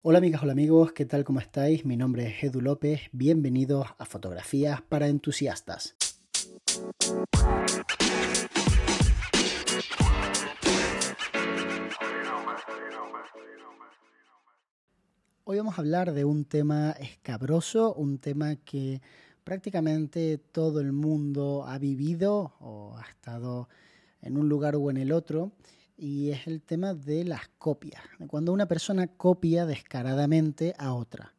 Hola amigas, hola amigos, ¿qué tal? ¿Cómo estáis? Mi nombre es Edu López, bienvenidos a Fotografías para Entusiastas. Hoy vamos a hablar de un tema escabroso, un tema que prácticamente todo el mundo ha vivido o ha estado en un lugar o en el otro y es el tema de las copias, cuando una persona copia descaradamente a otra.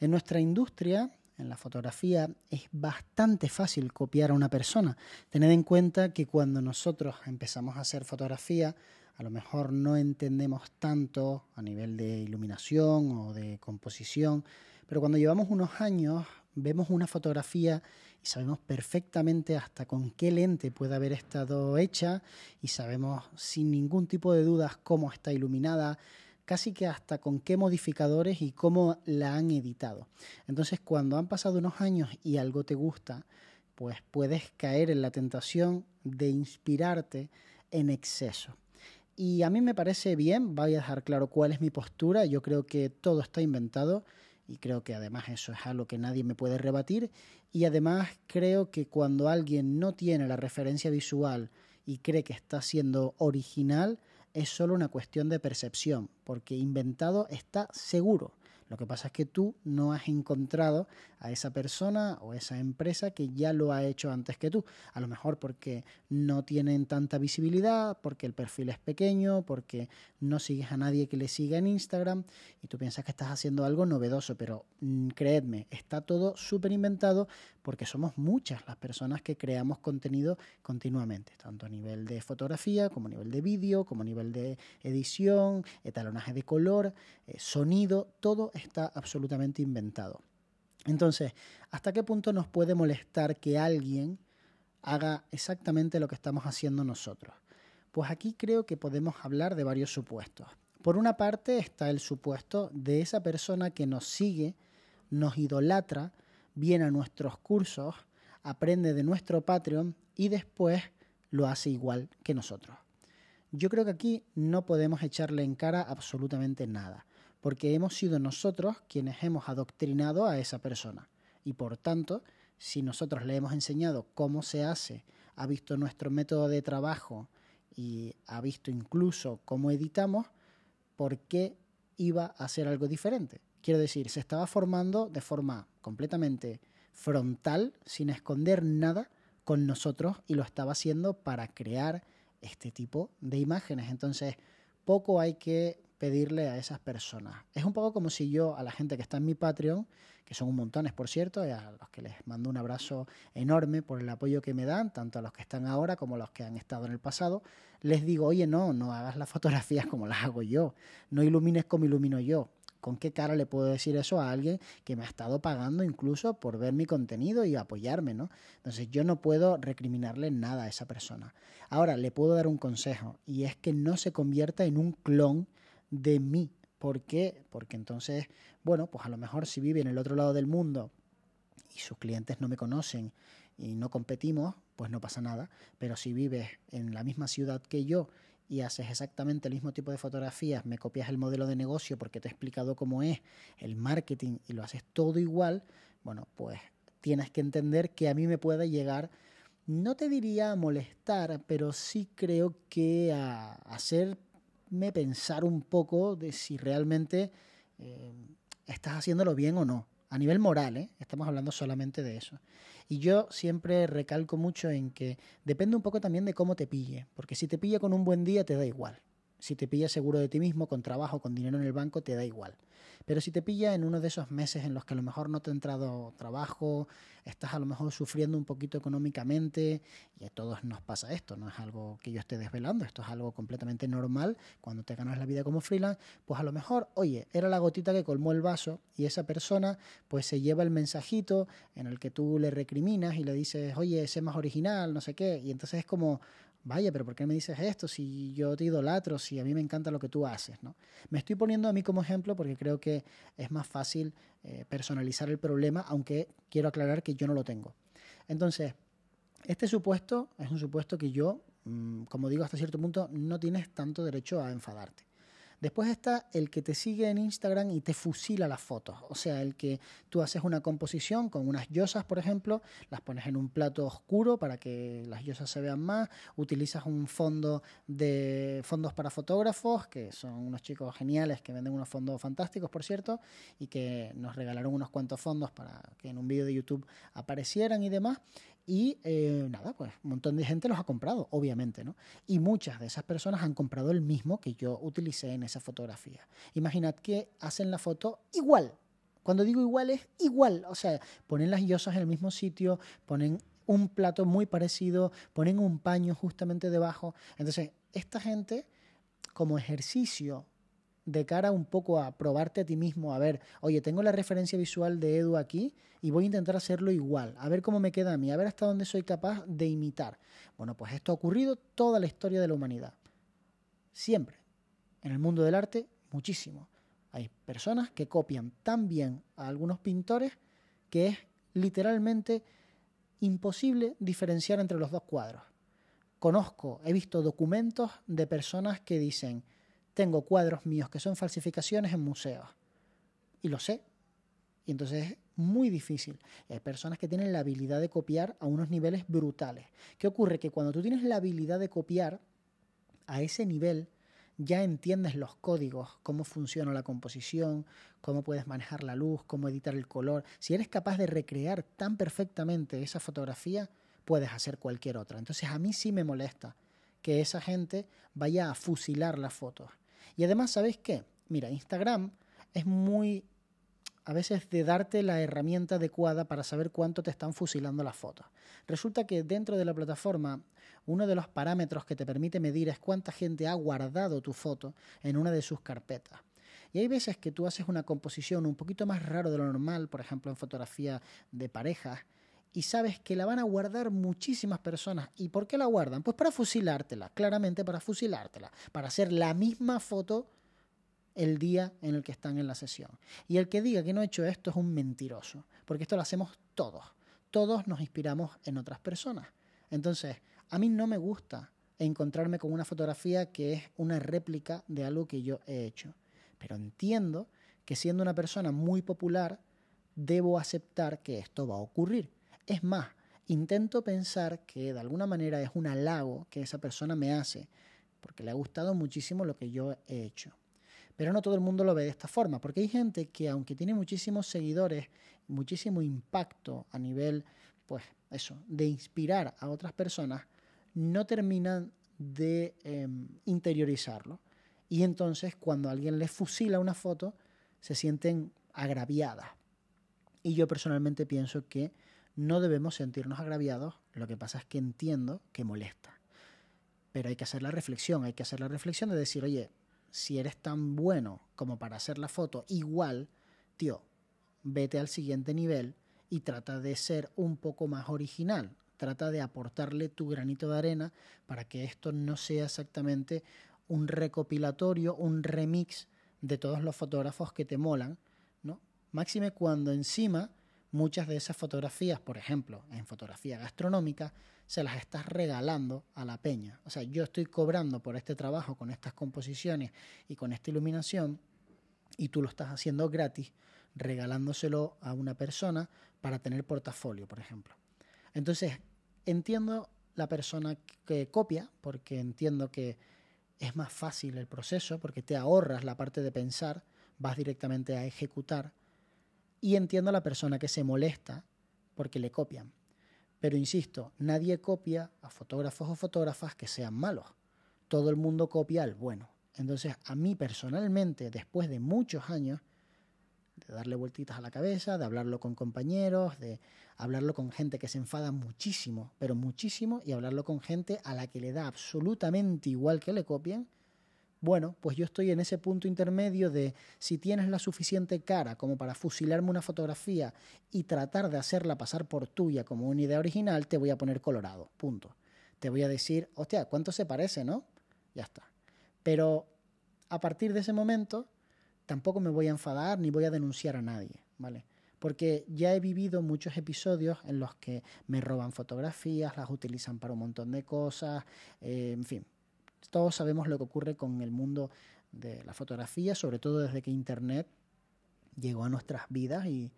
En nuestra industria, en la fotografía, es bastante fácil copiar a una persona. Tened en cuenta que cuando nosotros empezamos a hacer fotografía, a lo mejor no entendemos tanto a nivel de iluminación o de composición, pero cuando llevamos unos años vemos una fotografía y sabemos perfectamente hasta con qué lente puede haber estado hecha y sabemos sin ningún tipo de dudas cómo está iluminada, casi que hasta con qué modificadores y cómo la han editado. Entonces cuando han pasado unos años y algo te gusta, pues puedes caer en la tentación de inspirarte en exceso. Y a mí me parece bien, voy a dejar claro cuál es mi postura, yo creo que todo está inventado y creo que además eso es algo que nadie me puede rebatir. Y además creo que cuando alguien no tiene la referencia visual y cree que está siendo original es solo una cuestión de percepción porque inventado está seguro lo que pasa es que tú no has encontrado a esa persona o esa empresa que ya lo ha hecho antes que tú. A lo mejor porque no tienen tanta visibilidad, porque el perfil es pequeño, porque no sigues a nadie que le siga en Instagram y tú piensas que estás haciendo algo novedoso, pero mm, creedme, está todo súper inventado porque somos muchas las personas que creamos contenido continuamente, tanto a nivel de fotografía como a nivel de vídeo, como a nivel de edición, etalonaje de color, eh, sonido, todo está absolutamente inventado. Entonces, ¿hasta qué punto nos puede molestar que alguien haga exactamente lo que estamos haciendo nosotros? Pues aquí creo que podemos hablar de varios supuestos. Por una parte está el supuesto de esa persona que nos sigue, nos idolatra, viene a nuestros cursos, aprende de nuestro Patreon y después lo hace igual que nosotros. Yo creo que aquí no podemos echarle en cara absolutamente nada porque hemos sido nosotros quienes hemos adoctrinado a esa persona. Y por tanto, si nosotros le hemos enseñado cómo se hace, ha visto nuestro método de trabajo y ha visto incluso cómo editamos, ¿por qué iba a hacer algo diferente? Quiero decir, se estaba formando de forma completamente frontal, sin esconder nada con nosotros y lo estaba haciendo para crear este tipo de imágenes. Entonces, poco hay que pedirle a esas personas. Es un poco como si yo a la gente que está en mi Patreon, que son un montones por cierto, y a los que les mando un abrazo enorme por el apoyo que me dan, tanto a los que están ahora como a los que han estado en el pasado, les digo, oye, no, no hagas las fotografías como las hago yo, no ilumines como ilumino yo. ¿Con qué cara le puedo decir eso a alguien que me ha estado pagando incluso por ver mi contenido y apoyarme, ¿no? Entonces yo no puedo recriminarle nada a esa persona. Ahora, le puedo dar un consejo y es que no se convierta en un clon de mí. ¿Por qué? Porque entonces, bueno, pues a lo mejor si vive en el otro lado del mundo y sus clientes no me conocen y no competimos, pues no pasa nada. Pero si vives en la misma ciudad que yo y haces exactamente el mismo tipo de fotografías, me copias el modelo de negocio porque te he explicado cómo es el marketing y lo haces todo igual, bueno, pues tienes que entender que a mí me puede llegar, no te diría a molestar, pero sí creo que a hacer me pensar un poco de si realmente eh, estás haciéndolo bien o no. A nivel moral, ¿eh? estamos hablando solamente de eso. Y yo siempre recalco mucho en que depende un poco también de cómo te pille, porque si te pilla con un buen día te da igual. Si te pilla seguro de ti mismo, con trabajo, con dinero en el banco, te da igual. Pero si te pilla en uno de esos meses en los que a lo mejor no te ha entrado trabajo, estás a lo mejor sufriendo un poquito económicamente, y a todos nos pasa esto, no es algo que yo esté desvelando, esto es algo completamente normal cuando te ganas la vida como freelance, pues a lo mejor, oye, era la gotita que colmó el vaso y esa persona pues se lleva el mensajito en el que tú le recriminas y le dices, oye, sé más original, no sé qué, y entonces es como, vaya, pero ¿por qué me dices esto si yo te idolatro, si a mí me encanta lo que tú haces? ¿no? Me estoy poniendo a mí como ejemplo porque creo que es más fácil eh, personalizar el problema, aunque quiero aclarar que yo no lo tengo. Entonces, este supuesto es un supuesto que yo, mm, como digo hasta cierto punto, no tienes tanto derecho a enfadarte. Después está el que te sigue en Instagram y te fusila las fotos. O sea, el que tú haces una composición con unas yosas, por ejemplo, las pones en un plato oscuro para que las yosas se vean más, utilizas un fondo de fondos para fotógrafos, que son unos chicos geniales que venden unos fondos fantásticos, por cierto, y que nos regalaron unos cuantos fondos para que en un vídeo de YouTube aparecieran y demás. Y eh, nada, pues un montón de gente los ha comprado, obviamente, ¿no? Y muchas de esas personas han comprado el mismo que yo utilicé en esa fotografía. Imaginad que hacen la foto igual. Cuando digo igual es igual. O sea, ponen las yosas en el mismo sitio, ponen un plato muy parecido, ponen un paño justamente debajo. Entonces, esta gente, como ejercicio de cara un poco a probarte a ti mismo, a ver, oye, tengo la referencia visual de Edu aquí y voy a intentar hacerlo igual, a ver cómo me queda a mí, a ver hasta dónde soy capaz de imitar. Bueno, pues esto ha ocurrido toda la historia de la humanidad. Siempre. En el mundo del arte, muchísimo. Hay personas que copian tan bien a algunos pintores que es literalmente imposible diferenciar entre los dos cuadros. Conozco, he visto documentos de personas que dicen, tengo cuadros míos que son falsificaciones en museos. Y lo sé. Y entonces es muy difícil. hay personas que tienen la habilidad de copiar a unos niveles brutales. ¿Qué ocurre? Que cuando tú tienes la habilidad de copiar a ese nivel, ya entiendes los códigos, cómo funciona la composición, cómo puedes manejar la luz, cómo editar el color. Si eres capaz de recrear tan perfectamente esa fotografía, puedes hacer cualquier otra. Entonces a mí sí me molesta que esa gente vaya a fusilar las fotos. Y además, ¿sabéis qué? Mira, Instagram es muy a veces de darte la herramienta adecuada para saber cuánto te están fusilando las fotos. Resulta que dentro de la plataforma uno de los parámetros que te permite medir es cuánta gente ha guardado tu foto en una de sus carpetas. Y hay veces que tú haces una composición un poquito más raro de lo normal, por ejemplo en fotografía de parejas, y sabes que la van a guardar muchísimas personas. ¿Y por qué la guardan? Pues para fusilártela, claramente para fusilártela, para hacer la misma foto el día en el que están en la sesión. Y el que diga que no ha hecho esto es un mentiroso, porque esto lo hacemos todos. Todos nos inspiramos en otras personas. Entonces, a mí no me gusta encontrarme con una fotografía que es una réplica de algo que yo he hecho. Pero entiendo que siendo una persona muy popular, debo aceptar que esto va a ocurrir es más, intento pensar que de alguna manera es un halago que esa persona me hace, porque le ha gustado muchísimo lo que yo he hecho. Pero no todo el mundo lo ve de esta forma, porque hay gente que aunque tiene muchísimos seguidores, muchísimo impacto a nivel, pues eso, de inspirar a otras personas, no terminan de em, interiorizarlo. Y entonces cuando alguien les fusila una foto, se sienten agraviadas. Y yo personalmente pienso que no debemos sentirnos agraviados, lo que pasa es que entiendo que molesta. Pero hay que hacer la reflexión, hay que hacer la reflexión de decir, oye, si eres tan bueno como para hacer la foto igual, tío, vete al siguiente nivel y trata de ser un poco más original. Trata de aportarle tu granito de arena para que esto no sea exactamente un recopilatorio, un remix de todos los fotógrafos que te molan, ¿no? Máxime cuando encima muchas de esas fotografías, por ejemplo, en fotografía gastronómica, se las estás regalando a la peña. O sea, yo estoy cobrando por este trabajo con estas composiciones y con esta iluminación y tú lo estás haciendo gratis, regalándoselo a una persona para tener portafolio, por ejemplo. Entonces, entiendo la persona que copia, porque entiendo que es más fácil el proceso, porque te ahorras la parte de pensar, vas directamente a ejecutar y entiendo a la persona que se molesta porque le copian. Pero insisto, nadie copia a fotógrafos o fotógrafas que sean malos. Todo el mundo copia al bueno. Entonces, a mí personalmente, después de muchos años, de darle vueltitas a la cabeza, de hablarlo con compañeros, de hablarlo con gente que se enfada muchísimo, pero muchísimo, y hablarlo con gente a la que le da absolutamente igual que le copien, bueno, pues yo estoy en ese punto intermedio de si tienes la suficiente cara como para fusilarme una fotografía y tratar de hacerla pasar por tuya como una idea original, te voy a poner colorado, punto. Te voy a decir, hostia, ¿cuánto se parece, no? Ya está. Pero a partir de ese momento, tampoco me voy a enfadar ni voy a denunciar a nadie, ¿vale? Porque ya he vivido muchos episodios en los que me roban fotografías, las utilizan para un montón de cosas, eh, en fin, todos sabemos lo que ocurre con el mundo de la fotografía, sobre todo desde que Internet llegó a nuestras vidas y,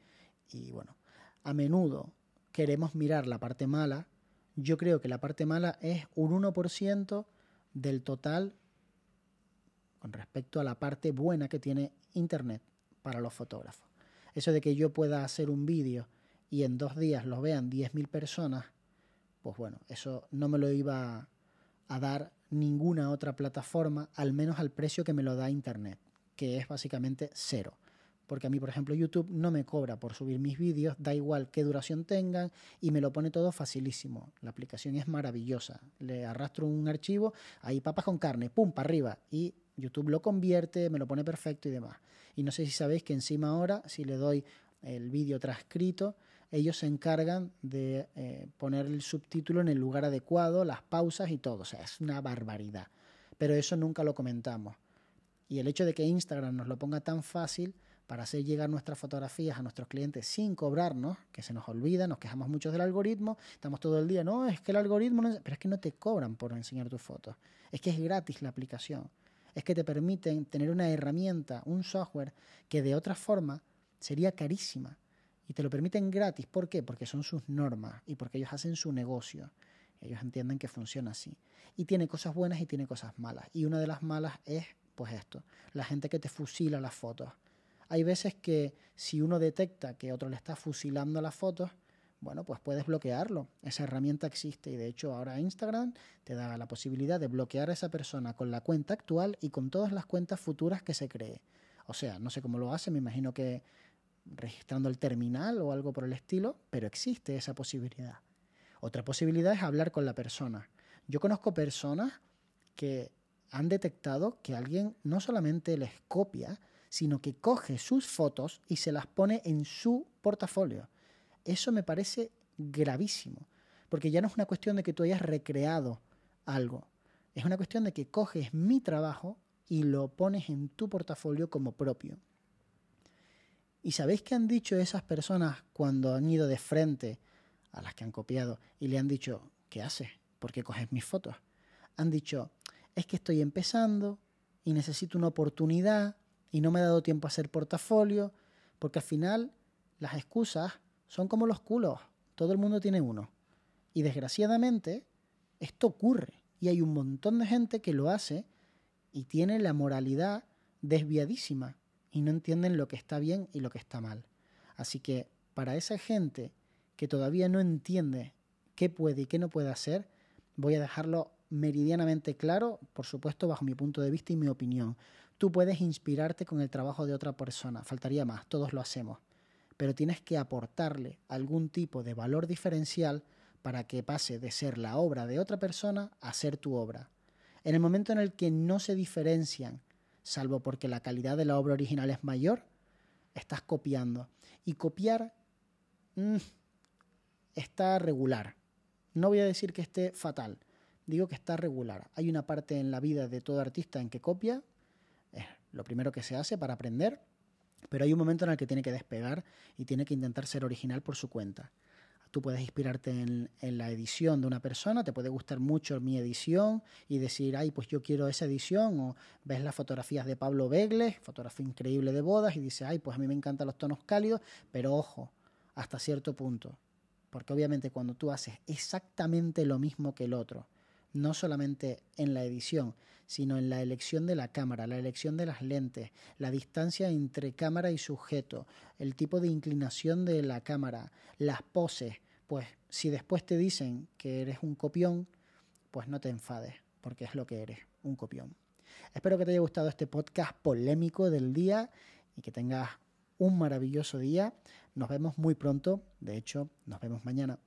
y bueno, a menudo queremos mirar la parte mala. Yo creo que la parte mala es un 1% del total con respecto a la parte buena que tiene Internet para los fotógrafos. Eso de que yo pueda hacer un vídeo y en dos días lo vean 10.000 personas, pues bueno, eso no me lo iba a dar ninguna otra plataforma, al menos al precio que me lo da Internet, que es básicamente cero. Porque a mí, por ejemplo, YouTube no me cobra por subir mis vídeos, da igual qué duración tengan y me lo pone todo facilísimo. La aplicación es maravillosa. Le arrastro un archivo, ahí papas con carne, pum, para arriba. Y YouTube lo convierte, me lo pone perfecto y demás. Y no sé si sabéis que encima ahora, si le doy el vídeo transcrito, ellos se encargan de eh, poner el subtítulo en el lugar adecuado, las pausas y todo. O sea, es una barbaridad. Pero eso nunca lo comentamos. Y el hecho de que Instagram nos lo ponga tan fácil para hacer llegar nuestras fotografías a nuestros clientes sin cobrarnos, que se nos olvida, nos quejamos mucho del algoritmo, estamos todo el día, no, es que el algoritmo, no... pero es que no te cobran por enseñar tus fotos, es que es gratis la aplicación, es que te permiten tener una herramienta, un software que de otra forma sería carísima y te lo permiten gratis. ¿Por qué? Porque son sus normas y porque ellos hacen su negocio. Ellos entienden que funciona así. Y tiene cosas buenas y tiene cosas malas. Y una de las malas es, pues esto, la gente que te fusila las fotos. Hay veces que si uno detecta que otro le está fusilando las fotos, bueno, pues puedes bloquearlo. Esa herramienta existe y de hecho ahora Instagram te da la posibilidad de bloquear a esa persona con la cuenta actual y con todas las cuentas futuras que se cree. O sea, no sé cómo lo hace, me imagino que registrando el terminal o algo por el estilo, pero existe esa posibilidad. Otra posibilidad es hablar con la persona. Yo conozco personas que han detectado que alguien no solamente les copia, sino que coge sus fotos y se las pone en su portafolio. Eso me parece gravísimo, porque ya no es una cuestión de que tú hayas recreado algo, es una cuestión de que coges mi trabajo y lo pones en tu portafolio como propio. ¿Y sabéis qué han dicho esas personas cuando han ido de frente a las que han copiado y le han dicho, ¿qué haces? ¿Por qué coges mis fotos? Han dicho, es que estoy empezando y necesito una oportunidad y no me ha dado tiempo a hacer portafolio, porque al final las excusas son como los culos, todo el mundo tiene uno. Y desgraciadamente esto ocurre y hay un montón de gente que lo hace y tiene la moralidad desviadísima y no entienden lo que está bien y lo que está mal. Así que para esa gente que todavía no entiende qué puede y qué no puede hacer, voy a dejarlo meridianamente claro, por supuesto bajo mi punto de vista y mi opinión. Tú puedes inspirarte con el trabajo de otra persona, faltaría más, todos lo hacemos, pero tienes que aportarle algún tipo de valor diferencial para que pase de ser la obra de otra persona a ser tu obra. En el momento en el que no se diferencian salvo porque la calidad de la obra original es mayor, estás copiando. Y copiar mm, está regular. No voy a decir que esté fatal, digo que está regular. Hay una parte en la vida de todo artista en que copia, es lo primero que se hace para aprender, pero hay un momento en el que tiene que despegar y tiene que intentar ser original por su cuenta. Tú puedes inspirarte en, la edición de una persona, te puede gustar mucho mi edición y decir, ay, pues yo quiero esa edición, o ves las fotografías de Pablo Begles, fotografía increíble de bodas, y dices, ay, pues a mí me encantan los tonos cálidos, pero ojo, hasta cierto punto. Porque obviamente cuando tú haces exactamente lo mismo que el otro, no solamente en la edición, sino en la elección de la cámara, la elección de las lentes, la distancia entre cámara y sujeto, el tipo de inclinación de la cámara, las poses, pues si después te dicen que eres un copión, pues no te enfades, porque es lo que eres, un copión. Espero que te haya gustado este podcast polémico del día y que tengas un maravilloso día. Nos vemos muy pronto, de hecho, nos vemos mañana.